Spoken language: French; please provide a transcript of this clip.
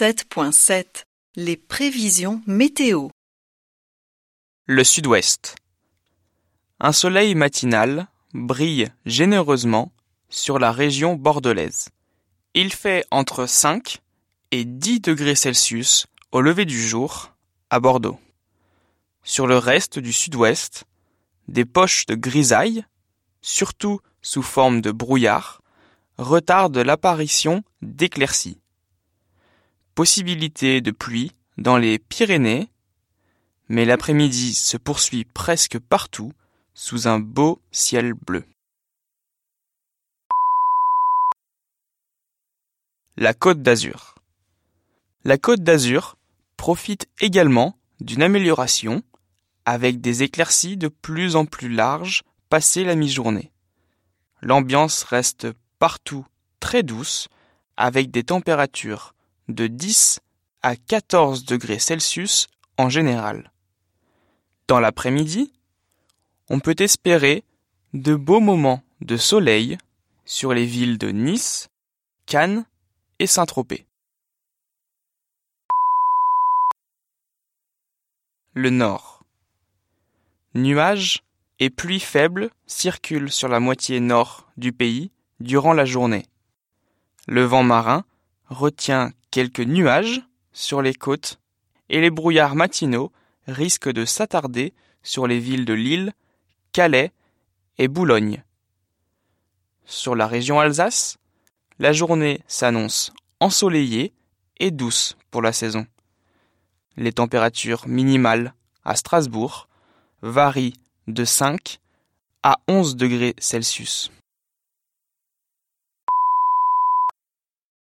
7.7 Les prévisions météo. Le sud-ouest. Un soleil matinal brille généreusement sur la région bordelaise. Il fait entre 5 et 10 degrés Celsius au lever du jour à Bordeaux. Sur le reste du sud-ouest, des poches de grisaille, surtout sous forme de brouillard, retardent l'apparition d'éclaircies. Possibilité de pluie dans les Pyrénées, mais l'après-midi se poursuit presque partout sous un beau ciel bleu. La Côte d'Azur. La Côte d'Azur profite également d'une amélioration avec des éclaircies de plus en plus larges passé la mi-journée. L'ambiance reste partout très douce avec des températures de 10 à 14 degrés Celsius en général. Dans l'après-midi, on peut espérer de beaux moments de soleil sur les villes de Nice, Cannes et Saint-Tropez. Le nord. Nuages et pluies faibles circulent sur la moitié nord du pays durant la journée. Le vent marin retient quelques nuages sur les côtes et les brouillards matinaux risquent de s'attarder sur les villes de Lille, Calais et Boulogne. Sur la région Alsace, la journée s'annonce ensoleillée et douce pour la saison. Les températures minimales à Strasbourg varient de 5 à 11 degrés Celsius.